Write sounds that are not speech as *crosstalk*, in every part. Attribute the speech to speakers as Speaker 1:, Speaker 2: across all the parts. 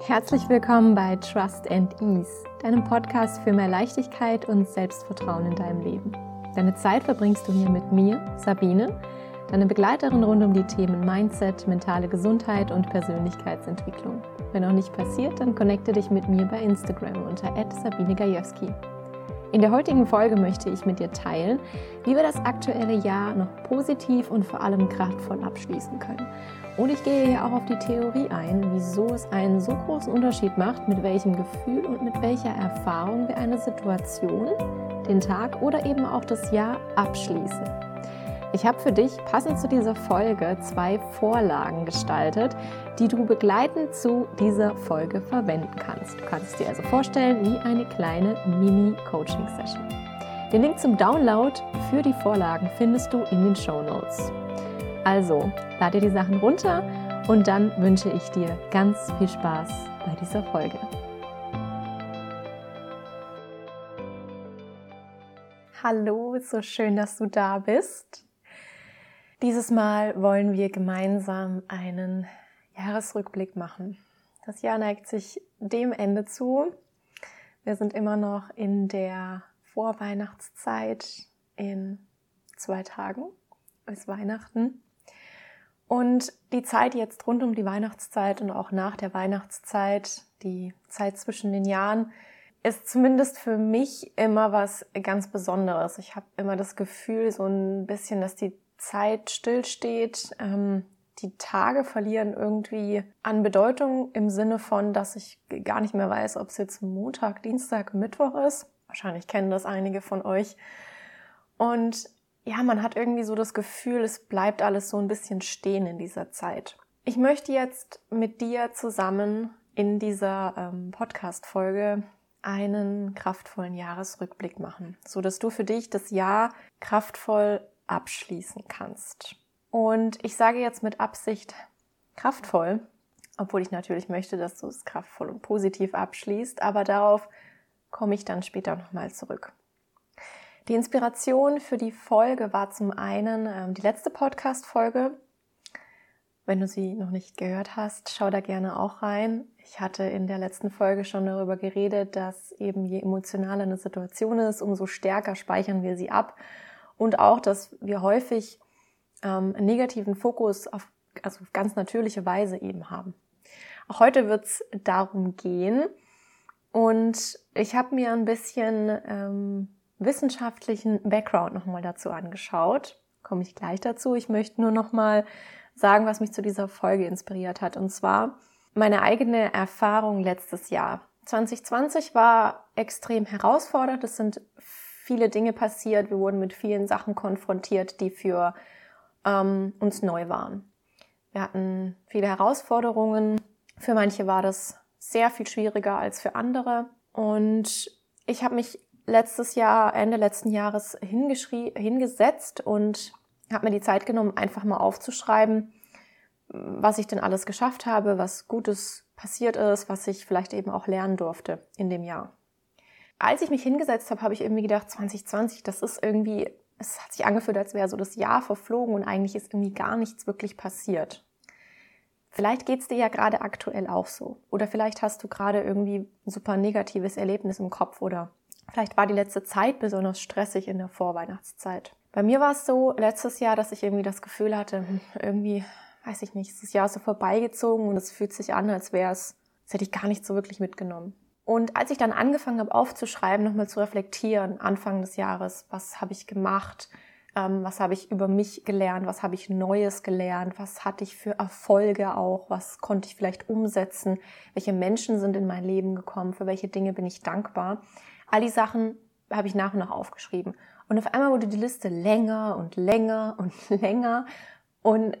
Speaker 1: Herzlich willkommen bei Trust and Ease, deinem Podcast für mehr Leichtigkeit und Selbstvertrauen in deinem Leben. Deine Zeit verbringst du hier mit mir, Sabine, deine Begleiterin rund um die Themen Mindset, mentale Gesundheit und Persönlichkeitsentwicklung. Wenn noch nicht passiert, dann connecte dich mit mir bei Instagram unter Sabine Gajewski. In der heutigen Folge möchte ich mit dir teilen, wie wir das aktuelle Jahr noch positiv und vor allem kraftvoll abschließen können. Und ich gehe hier auch auf die Theorie ein, wieso es einen so großen Unterschied macht, mit welchem Gefühl und mit welcher Erfahrung wir eine Situation, den Tag oder eben auch das Jahr abschließen. Ich habe für dich passend zu dieser Folge zwei Vorlagen gestaltet, die du begleitend zu dieser Folge verwenden kannst. Du kannst es dir also vorstellen wie eine kleine Mini-Coaching-Session. Den Link zum Download für die Vorlagen findest du in den Show Notes. Also, lad dir die Sachen runter und dann wünsche ich dir ganz viel Spaß bei dieser Folge. Hallo, so schön, dass du da bist. Dieses Mal wollen wir gemeinsam einen Jahresrückblick machen. Das Jahr neigt sich dem Ende zu. Wir sind immer noch in der Vorweihnachtszeit in zwei Tagen bis Weihnachten. Und die Zeit jetzt rund um die Weihnachtszeit und auch nach der Weihnachtszeit, die Zeit zwischen den Jahren, ist zumindest für mich immer was ganz Besonderes. Ich habe immer das Gefühl, so ein bisschen, dass die Zeit stillsteht. Ähm, die Tage verlieren irgendwie an Bedeutung im Sinne von, dass ich gar nicht mehr weiß, ob es jetzt Montag, Dienstag, Mittwoch ist. Wahrscheinlich kennen das einige von euch. Und ja, man hat irgendwie so das Gefühl, es bleibt alles so ein bisschen stehen in dieser Zeit. Ich möchte jetzt mit dir zusammen in dieser ähm, Podcast-Folge einen kraftvollen Jahresrückblick machen, so dass du für dich das Jahr kraftvoll abschließen kannst. Und ich sage jetzt mit Absicht kraftvoll, obwohl ich natürlich möchte, dass du es kraftvoll und positiv abschließt, aber darauf komme ich dann später nochmal zurück. Die Inspiration für die Folge war zum einen ähm, die letzte Podcast-Folge. Wenn du sie noch nicht gehört hast, schau da gerne auch rein. Ich hatte in der letzten Folge schon darüber geredet, dass eben je emotionaler eine Situation ist, umso stärker speichern wir sie ab und auch, dass wir häufig ähm, einen negativen Fokus auf, also auf ganz natürliche Weise eben haben. Auch heute wird es darum gehen und ich habe mir ein bisschen ähm, wissenschaftlichen Background nochmal dazu angeschaut. Komme ich gleich dazu. Ich möchte nur nochmal sagen, was mich zu dieser Folge inspiriert hat. Und zwar meine eigene Erfahrung letztes Jahr. 2020 war extrem herausfordernd. Es sind viele Dinge passiert. Wir wurden mit vielen Sachen konfrontiert, die für ähm, uns neu waren. Wir hatten viele Herausforderungen. Für manche war das sehr viel schwieriger als für andere. Und ich habe mich letztes Jahr, Ende letzten Jahres hingesetzt und habe mir die Zeit genommen, einfach mal aufzuschreiben, was ich denn alles geschafft habe, was Gutes passiert ist, was ich vielleicht eben auch lernen durfte in dem Jahr als ich mich hingesetzt habe, habe ich irgendwie gedacht, 2020, das ist irgendwie, es hat sich angefühlt, als wäre so das Jahr verflogen und eigentlich ist irgendwie gar nichts wirklich passiert. Vielleicht geht es dir ja gerade aktuell auch so. Oder vielleicht hast du gerade irgendwie ein super negatives Erlebnis im Kopf oder vielleicht war die letzte Zeit besonders stressig in der Vorweihnachtszeit. Bei mir war es so letztes Jahr, dass ich irgendwie das Gefühl hatte, hm, irgendwie, weiß ich nicht, ist das Jahr so vorbeigezogen und es fühlt sich an, als wäre es, als hätte ich gar nicht so wirklich mitgenommen. Und als ich dann angefangen habe aufzuschreiben, nochmal zu reflektieren, Anfang des Jahres, was habe ich gemacht, ähm, was habe ich über mich gelernt, was habe ich Neues gelernt, was hatte ich für Erfolge auch, was konnte ich vielleicht umsetzen, welche Menschen sind in mein Leben gekommen, für welche Dinge bin ich dankbar. All die Sachen habe ich nach und nach aufgeschrieben. Und auf einmal wurde die Liste länger und länger *laughs* und länger. Und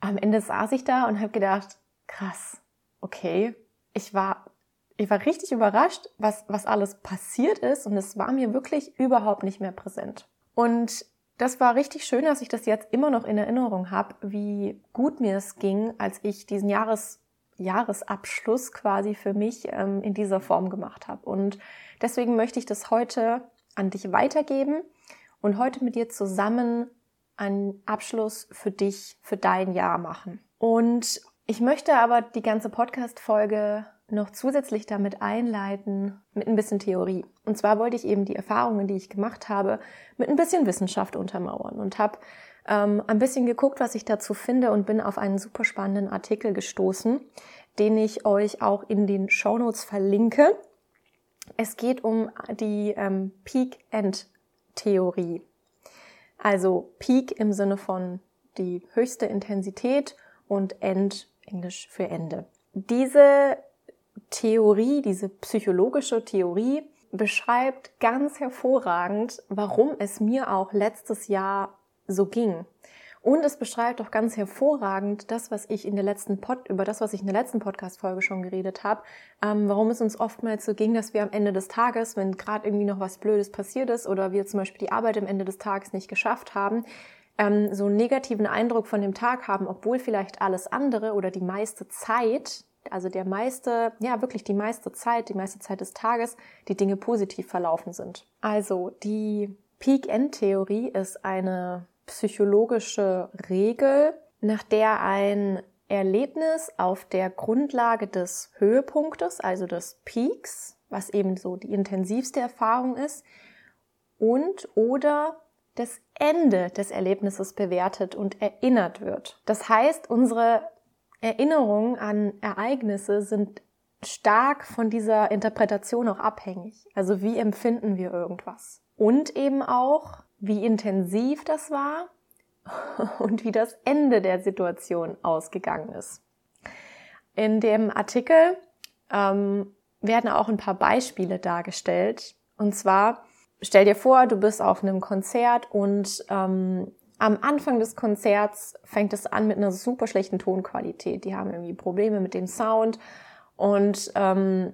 Speaker 1: am Ende saß ich da und habe gedacht, krass, okay, ich war ich war richtig überrascht, was, was alles passiert ist und es war mir wirklich überhaupt nicht mehr präsent. Und das war richtig schön, dass ich das jetzt immer noch in Erinnerung habe, wie gut mir es ging, als ich diesen Jahres, Jahresabschluss quasi für mich ähm, in dieser Form gemacht habe. Und deswegen möchte ich das heute an dich weitergeben und heute mit dir zusammen einen Abschluss für dich, für dein Jahr machen. Und ich möchte aber die ganze Podcast-Folge noch zusätzlich damit einleiten mit ein bisschen Theorie. Und zwar wollte ich eben die Erfahrungen, die ich gemacht habe, mit ein bisschen Wissenschaft untermauern und habe ähm, ein bisschen geguckt, was ich dazu finde und bin auf einen super spannenden Artikel gestoßen, den ich euch auch in den Show Notes verlinke. Es geht um die ähm, Peak-End-Theorie. Also Peak im Sinne von die höchste Intensität und End, Englisch für Ende. Diese Theorie, diese psychologische Theorie beschreibt ganz hervorragend, warum es mir auch letztes Jahr so ging. Und es beschreibt auch ganz hervorragend das, was ich in der letzten Pod, über das, was ich in der letzten Podcast-Folge schon geredet habe, ähm, warum es uns oftmals so ging, dass wir am Ende des Tages, wenn gerade irgendwie noch was Blödes passiert ist oder wir zum Beispiel die Arbeit am Ende des Tages nicht geschafft haben, ähm, so einen negativen Eindruck von dem Tag haben, obwohl vielleicht alles andere oder die meiste Zeit, also der meiste, ja wirklich die meiste Zeit, die meiste Zeit des Tages, die Dinge positiv verlaufen sind. Also die Peak-End-Theorie ist eine psychologische Regel, nach der ein Erlebnis auf der Grundlage des Höhepunktes, also des Peaks, was eben so die intensivste Erfahrung ist, und oder das Ende des Erlebnisses bewertet und erinnert wird. Das heißt, unsere Erinnerungen an Ereignisse sind stark von dieser Interpretation auch abhängig. Also wie empfinden wir irgendwas? Und eben auch, wie intensiv das war *laughs* und wie das Ende der Situation ausgegangen ist. In dem Artikel ähm, werden auch ein paar Beispiele dargestellt. Und zwar, stell dir vor, du bist auf einem Konzert und ähm, am Anfang des Konzerts fängt es an mit einer super schlechten Tonqualität. Die haben irgendwie Probleme mit dem Sound und ähm,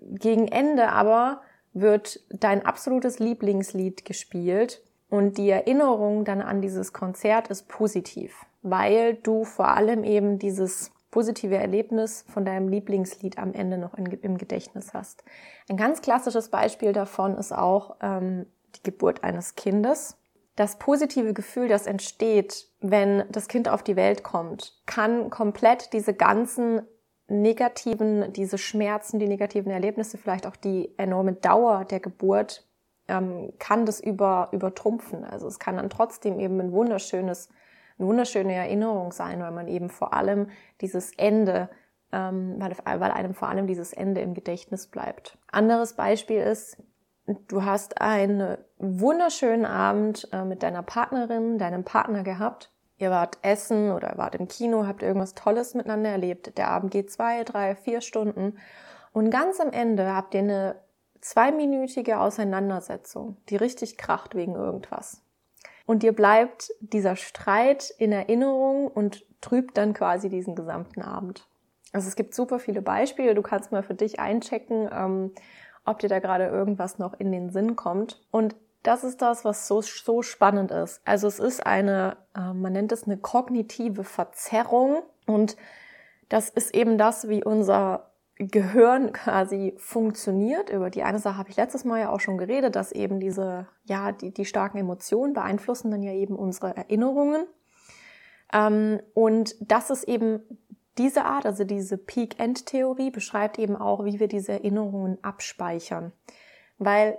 Speaker 1: gegen Ende aber wird dein absolutes Lieblingslied gespielt und die Erinnerung dann an dieses Konzert ist positiv, weil du vor allem eben dieses positive Erlebnis von deinem Lieblingslied am Ende noch in, im Gedächtnis hast. Ein ganz klassisches Beispiel davon ist auch ähm, die Geburt eines Kindes. Das positive Gefühl, das entsteht, wenn das Kind auf die Welt kommt, kann komplett diese ganzen negativen, diese Schmerzen, die negativen Erlebnisse, vielleicht auch die enorme Dauer der Geburt, ähm, kann das über, übertrumpfen. Also es kann dann trotzdem eben ein wunderschönes, eine wunderschöne Erinnerung sein, weil man eben vor allem dieses Ende, ähm, weil, weil einem vor allem dieses Ende im Gedächtnis bleibt. Anderes Beispiel ist, du hast einen wunderschönen Abend äh, mit deiner Partnerin, deinem Partner gehabt Ihr wart essen oder wart im Kino, habt irgendwas Tolles miteinander erlebt. Der Abend geht zwei, drei, vier Stunden. Und ganz am Ende habt ihr eine zweiminütige Auseinandersetzung, die richtig kracht wegen irgendwas. Und dir bleibt dieser Streit in Erinnerung und trübt dann quasi diesen gesamten Abend. Also es gibt super viele Beispiele. Du kannst mal für dich einchecken, ähm, ob dir da gerade irgendwas noch in den Sinn kommt. Und das ist das, was so, so spannend ist. Also es ist eine, äh, man nennt es eine kognitive Verzerrung und das ist eben das, wie unser Gehirn quasi funktioniert. Über die eine Sache habe ich letztes Mal ja auch schon geredet, dass eben diese, ja, die, die starken Emotionen beeinflussen dann ja eben unsere Erinnerungen. Ähm, und das ist eben diese Art, also diese Peak-End-Theorie beschreibt eben auch, wie wir diese Erinnerungen abspeichern. Weil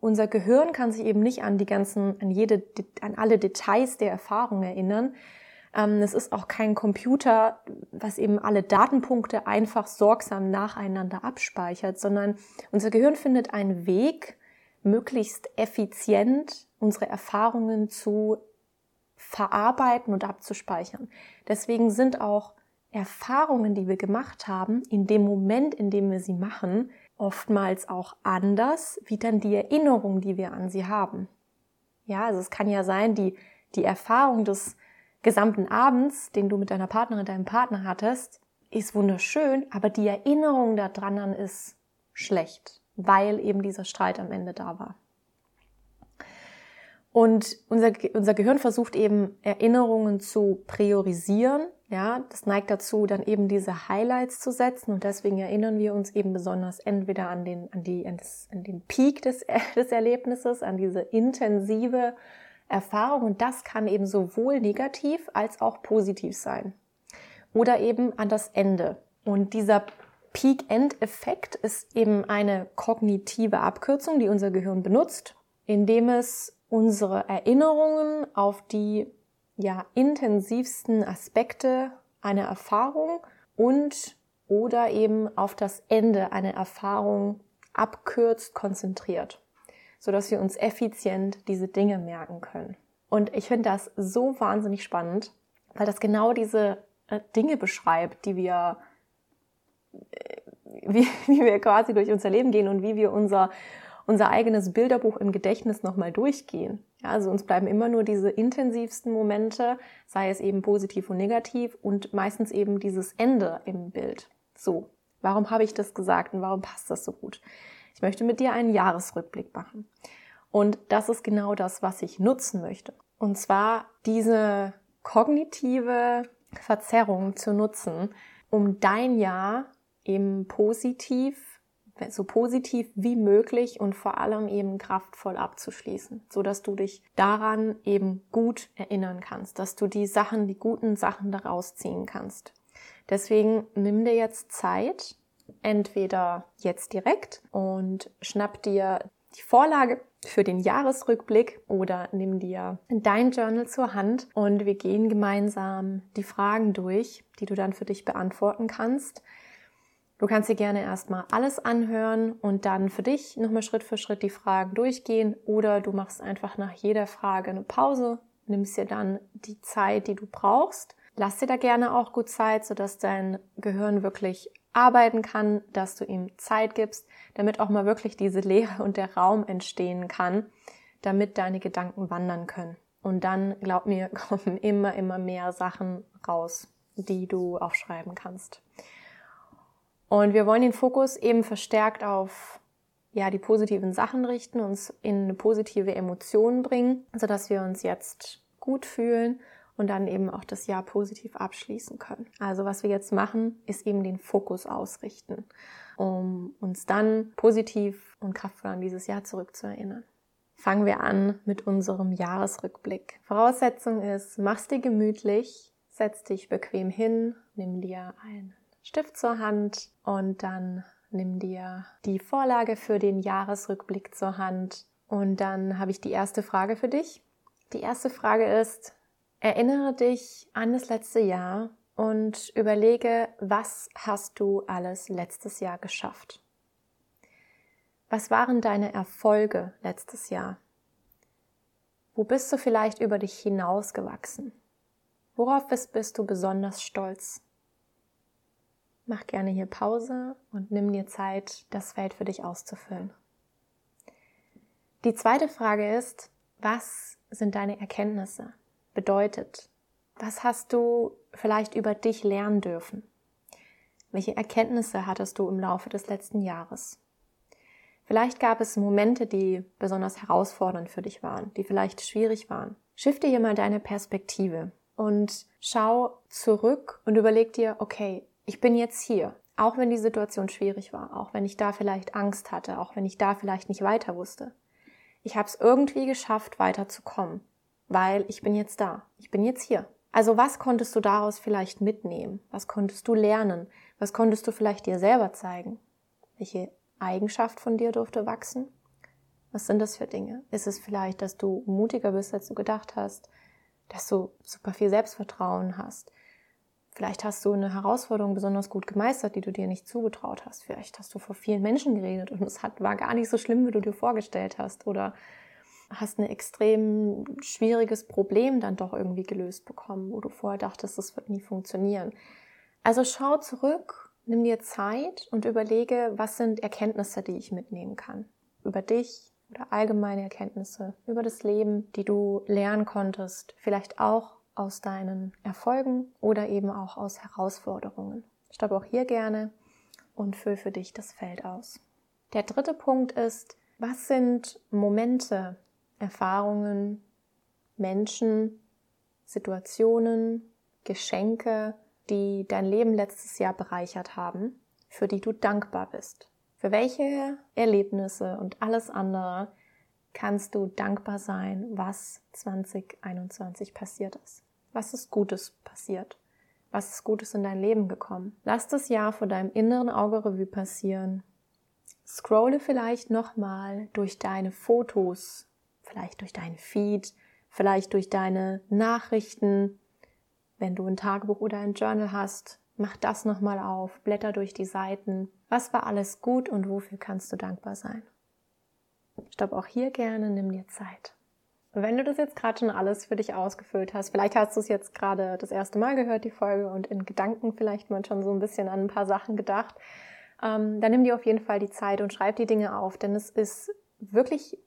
Speaker 1: unser Gehirn kann sich eben nicht an die ganzen, an jede, an alle Details der Erfahrung erinnern. Ähm, es ist auch kein Computer, was eben alle Datenpunkte einfach sorgsam nacheinander abspeichert, sondern unser Gehirn findet einen Weg, möglichst effizient unsere Erfahrungen zu verarbeiten und abzuspeichern. Deswegen sind auch Erfahrungen, die wir gemacht haben, in dem Moment, in dem wir sie machen, oftmals auch anders wie dann die Erinnerung, die wir an sie haben. Ja, also es kann ja sein, die, die Erfahrung des gesamten Abends, den du mit deiner Partnerin, deinem Partner hattest, ist wunderschön, aber die Erinnerung daran ist schlecht, weil eben dieser Streit am Ende da war. Und unser, unser Gehirn versucht eben Erinnerungen zu priorisieren ja, das neigt dazu, dann eben diese Highlights zu setzen und deswegen erinnern wir uns eben besonders entweder an den, an die, an, das, an den Peak des, *laughs* des Erlebnisses, an diese intensive Erfahrung und das kann eben sowohl negativ als auch positiv sein. Oder eben an das Ende. Und dieser Peak-End-Effekt ist eben eine kognitive Abkürzung, die unser Gehirn benutzt, indem es unsere Erinnerungen auf die ja, intensivsten Aspekte einer Erfahrung und oder eben auf das Ende einer Erfahrung abkürzt, konzentriert, sodass wir uns effizient diese Dinge merken können. Und ich finde das so wahnsinnig spannend, weil das genau diese äh, Dinge beschreibt, die wir, äh, *laughs* wie, wie wir quasi durch unser Leben gehen und wie wir unser, unser eigenes Bilderbuch im Gedächtnis nochmal durchgehen. Ja, also uns bleiben immer nur diese intensivsten Momente, sei es eben positiv und negativ und meistens eben dieses Ende im Bild. So, warum habe ich das gesagt und warum passt das so gut? Ich möchte mit dir einen Jahresrückblick machen. Und das ist genau das, was ich nutzen möchte. Und zwar diese kognitive Verzerrung zu nutzen, um dein Jahr eben positiv, so positiv wie möglich und vor allem eben kraftvoll abzuschließen, so dass du dich daran eben gut erinnern kannst, dass du die Sachen, die guten Sachen daraus ziehen kannst. Deswegen nimm dir jetzt Zeit, entweder jetzt direkt und schnapp dir die Vorlage für den Jahresrückblick oder nimm dir dein Journal zur Hand und wir gehen gemeinsam die Fragen durch, die du dann für dich beantworten kannst. Du kannst dir gerne erstmal alles anhören und dann für dich nochmal Schritt für Schritt die Fragen durchgehen oder du machst einfach nach jeder Frage eine Pause, nimmst dir dann die Zeit, die du brauchst. Lass dir da gerne auch gut Zeit, sodass dein Gehirn wirklich arbeiten kann, dass du ihm Zeit gibst, damit auch mal wirklich diese Leere und der Raum entstehen kann, damit deine Gedanken wandern können. Und dann, glaub mir, *laughs* kommen immer, immer mehr Sachen raus, die du aufschreiben kannst. Und wir wollen den Fokus eben verstärkt auf ja, die positiven Sachen richten, uns in eine positive Emotion bringen, sodass wir uns jetzt gut fühlen und dann eben auch das Jahr positiv abschließen können. Also was wir jetzt machen, ist eben den Fokus ausrichten, um uns dann positiv und kraftvoll an dieses Jahr zurückzuerinnern. Fangen wir an mit unserem Jahresrückblick. Voraussetzung ist, mach's dir gemütlich, setz dich bequem hin, nimm dir einen Stift zur Hand und dann nimm dir die Vorlage für den Jahresrückblick zur Hand. Und dann habe ich die erste Frage für dich. Die erste Frage ist, Erinnere dich an das letzte Jahr und überlege, was hast du alles letztes Jahr geschafft? Was waren deine Erfolge letztes Jahr? Wo bist du vielleicht über dich hinausgewachsen? Worauf bist, du besonders stolz? Mach gerne hier Pause und nimm dir Zeit, das Feld für dich auszufüllen. Die zweite Frage ist, was sind deine Erkenntnisse? bedeutet? Was hast du vielleicht über dich lernen dürfen? Welche Erkenntnisse hattest du im Laufe des letzten Jahres? Vielleicht gab es Momente, die besonders herausfordernd für dich waren, die vielleicht schwierig waren. Schiff dir hier mal deine Perspektive und schau zurück und überleg dir, okay, ich bin jetzt hier, auch wenn die Situation schwierig war, auch wenn ich da vielleicht Angst hatte, auch wenn ich da vielleicht nicht weiter wusste. Ich habe es irgendwie geschafft, weiterzukommen weil ich bin jetzt da, ich bin jetzt hier. Also was konntest du daraus vielleicht mitnehmen? Was konntest du lernen? Was konntest du vielleicht dir selber zeigen? Welche Eigenschaft von dir durfte wachsen? Was sind das für Dinge? Ist es vielleicht, dass du mutiger bist, als du gedacht hast? Dass du super viel Selbstvertrauen hast? Vielleicht hast du eine Herausforderung besonders gut gemeistert, die du dir nicht zugetraut hast. Vielleicht hast du vor vielen Menschen geredet und es hat, war gar nicht so schlimm, wie du dir vorgestellt hast. Oder hast ein extrem schwieriges Problem dann doch irgendwie gelöst bekommen, wo du vorher dachtest, das wird nie funktionieren. Also schau zurück, nimm dir Zeit und überlege, was sind Erkenntnisse, die ich mitnehmen kann. Über dich oder allgemeine Erkenntnisse, über das Leben, die du lernen konntest, vielleicht auch aus deinen Erfolgen oder eben auch aus Herausforderungen. Stopp auch hier gerne und füll für dich das Feld aus. Der dritte Punkt ist, was sind Momente, Erfahrungen, Menschen, Situationen, Geschenke, die dein Leben letztes Jahr bereichert haben, für die du dankbar bist. Für welche Erlebnisse und alles andere kannst du dankbar sein, was 2021 passiert ist. Was ist Gutes passiert? Was ist Gutes in dein Leben gekommen? Lass das Jahr vor deinem inneren Auge Revue passieren. Scrolle vielleicht nochmal durch deine Fotos, vielleicht durch deinen Feed, vielleicht durch deine Nachrichten. Wenn du ein Tagebuch oder ein Journal hast, mach das nochmal auf, blätter durch die Seiten. Was war alles gut und wofür kannst du dankbar sein? Stopp auch hier gerne, nimm dir Zeit. Wenn du das jetzt gerade schon alles für dich ausgefüllt hast, vielleicht hast du es jetzt gerade das erste Mal gehört, die Folge, und in Gedanken vielleicht mal schon so ein bisschen an ein paar Sachen gedacht, ähm, dann nimm dir auf jeden Fall die Zeit und schreib die Dinge auf, denn es ist wirklich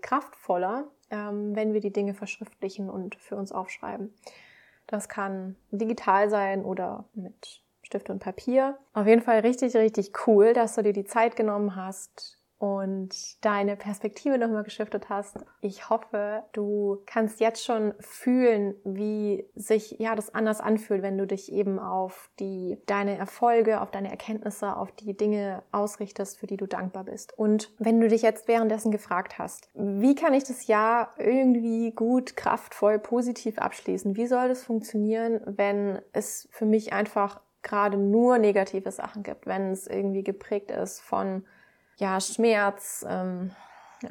Speaker 1: kraftvoller, ähm, wenn wir die Dinge verschriftlichen und für uns aufschreiben. Das kann digital sein oder mit Stift und Papier. Auf jeden Fall richtig, richtig cool, dass du dir die Zeit genommen hast, und deine Perspektive nochmal geschiftet hast. Ich hoffe, du kannst jetzt schon fühlen, wie sich ja das anders anfühlt, wenn du dich eben auf die deine Erfolge, auf deine Erkenntnisse, auf die Dinge ausrichtest, für die du dankbar bist. Und wenn du dich jetzt währenddessen gefragt hast, wie kann ich das Jahr irgendwie gut, kraftvoll, positiv abschließen? Wie soll das funktionieren, wenn es für mich einfach gerade nur negative Sachen gibt, wenn es irgendwie geprägt ist von ja, Schmerz, ähm,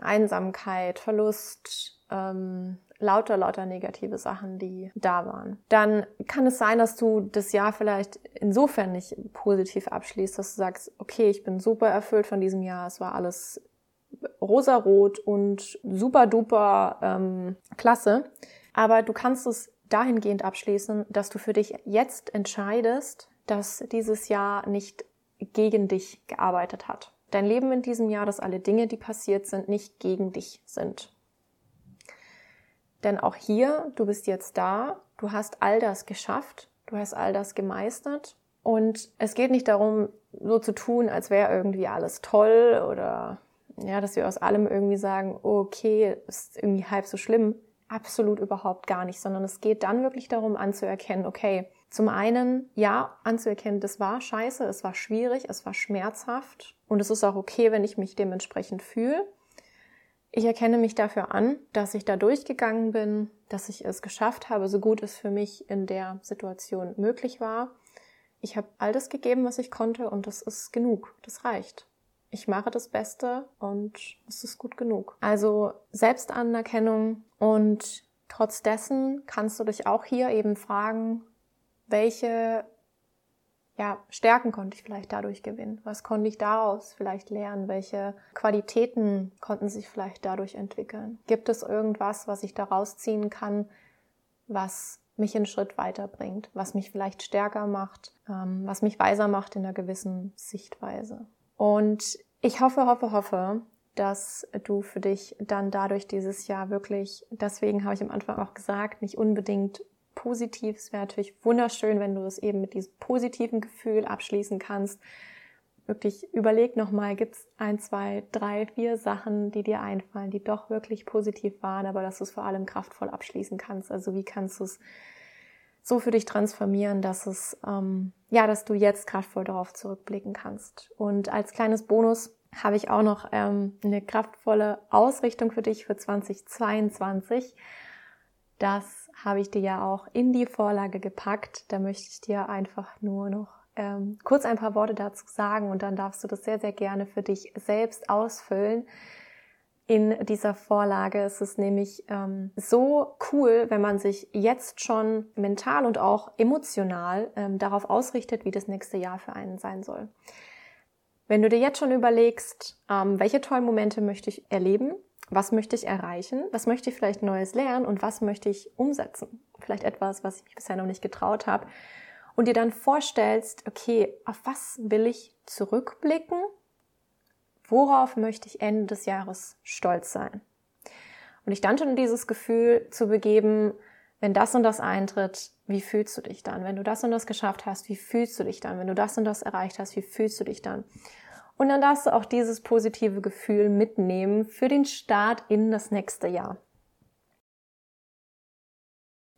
Speaker 1: Einsamkeit, Verlust, ähm, lauter, lauter negative Sachen, die da waren. Dann kann es sein, dass du das Jahr vielleicht insofern nicht positiv abschließt, dass du sagst, okay, ich bin super erfüllt von diesem Jahr, es war alles rosarot und super duper ähm, klasse. Aber du kannst es dahingehend abschließen, dass du für dich jetzt entscheidest, dass dieses Jahr nicht gegen dich gearbeitet hat dein Leben in diesem Jahr, dass alle Dinge, die passiert sind, nicht gegen dich sind. Denn auch hier, du bist jetzt da, du hast all das geschafft, du hast all das gemeistert und es geht nicht darum, so zu tun, als wäre irgendwie alles toll oder ja, dass wir aus allem irgendwie sagen, okay, ist irgendwie halb so schlimm. Absolut überhaupt gar nicht, sondern es geht dann wirklich darum anzuerkennen, okay, zum einen, ja, anzuerkennen, das war scheiße, es war schwierig, es war schmerzhaft und es ist auch okay, wenn ich mich dementsprechend fühle. Ich erkenne mich dafür an, dass ich da durchgegangen bin, dass ich es geschafft habe, so gut es für mich in der Situation möglich war. Ich habe all das gegeben, was ich konnte und das ist genug. Das reicht. Ich mache das Beste und es ist gut genug. Also Selbstanerkennung und trotz dessen kannst du dich auch hier eben fragen, welche ja, Stärken konnte ich vielleicht dadurch gewinnen? Was konnte ich daraus vielleicht lernen? Welche Qualitäten konnten sich vielleicht dadurch entwickeln? Gibt es irgendwas, was ich daraus ziehen kann, was mich einen Schritt weiterbringt, was mich vielleicht stärker macht, ähm, was mich weiser macht in einer gewissen Sichtweise? Und ich hoffe, hoffe, hoffe, dass du für dich dann dadurch dieses Jahr wirklich, deswegen habe ich am Anfang auch gesagt, nicht unbedingt positiv. Es wäre natürlich wunderschön, wenn du es eben mit diesem positiven Gefühl abschließen kannst. Wirklich überleg nochmal, gibt es ein, zwei, drei, vier Sachen, die dir einfallen, die doch wirklich positiv waren, aber dass du es vor allem kraftvoll abschließen kannst. Also wie kannst du es so für dich transformieren, dass es ähm, ja, dass du jetzt kraftvoll darauf zurückblicken kannst. Und als kleines Bonus habe ich auch noch ähm, eine kraftvolle Ausrichtung für dich für 2022. Das habe ich dir ja auch in die Vorlage gepackt. Da möchte ich dir einfach nur noch ähm, kurz ein paar Worte dazu sagen und dann darfst du das sehr, sehr gerne für dich selbst ausfüllen. In dieser Vorlage Es ist nämlich ähm, so cool, wenn man sich jetzt schon mental und auch emotional ähm, darauf ausrichtet, wie das nächste Jahr für einen sein soll. Wenn du dir jetzt schon überlegst, ähm, welche tollen Momente möchte ich erleben, was möchte ich erreichen, was möchte ich vielleicht Neues lernen und was möchte ich umsetzen. Vielleicht etwas, was ich mich bisher noch nicht getraut habe. Und dir dann vorstellst, okay, auf was will ich zurückblicken? Worauf möchte ich Ende des Jahres stolz sein? Und ich dann schon in dieses Gefühl zu begeben, wenn das und das eintritt, wie fühlst du dich dann? Wenn du das und das geschafft hast, wie fühlst du dich dann? Wenn du das und das erreicht hast, wie fühlst du dich dann? Und dann darfst du auch dieses positive Gefühl mitnehmen für den Start in das nächste Jahr.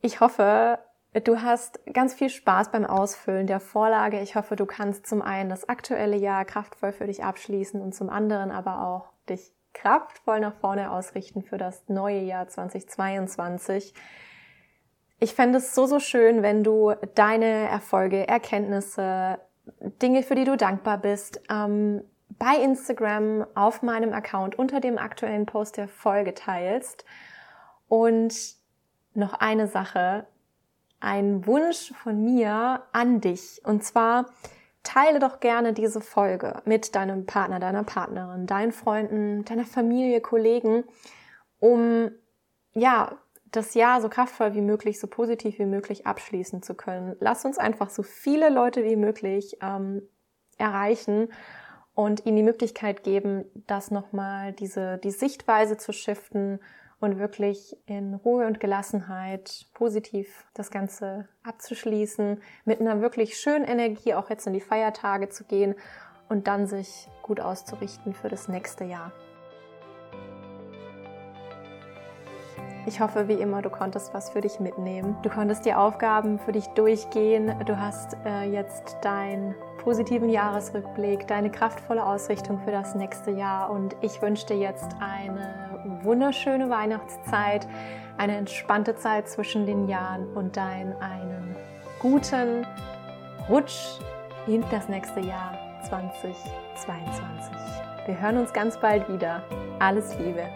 Speaker 1: Ich hoffe, du hast ganz viel Spaß beim Ausfüllen der Vorlage. Ich hoffe, du kannst zum einen das aktuelle Jahr kraftvoll für dich abschließen und zum anderen aber auch dich kraftvoll nach vorne ausrichten für das neue Jahr 2022. Ich fände es so, so schön, wenn du deine Erfolge, Erkenntnisse, Dinge, für die du dankbar bist, ähm, bei Instagram auf meinem Account unter dem aktuellen Post der Folge teilst. Und noch eine Sache, ein Wunsch von mir an dich. Und zwar teile doch gerne diese Folge mit deinem Partner, deiner Partnerin, deinen Freunden, deiner Familie, Kollegen, um ja, das Jahr so kraftvoll wie möglich, so positiv wie möglich abschließen zu können. Lass uns einfach so viele Leute wie möglich ähm, erreichen und ihnen die Möglichkeit geben, das nochmal, diese, die Sichtweise zu shiften und wirklich in Ruhe und Gelassenheit positiv das Ganze abzuschließen, mit einer wirklich schönen Energie auch jetzt in die Feiertage zu gehen und dann sich gut auszurichten für das nächste Jahr. Ich hoffe, wie immer, du konntest was für dich mitnehmen. Du konntest die Aufgaben für dich durchgehen. Du hast äh, jetzt deinen positiven Jahresrückblick, deine kraftvolle Ausrichtung für das nächste Jahr. Und ich wünsche dir jetzt eine wunderschöne Weihnachtszeit, eine entspannte Zeit zwischen den Jahren und dein einen guten Rutsch in das nächste Jahr 2022. Wir hören uns ganz bald wieder. Alles Liebe.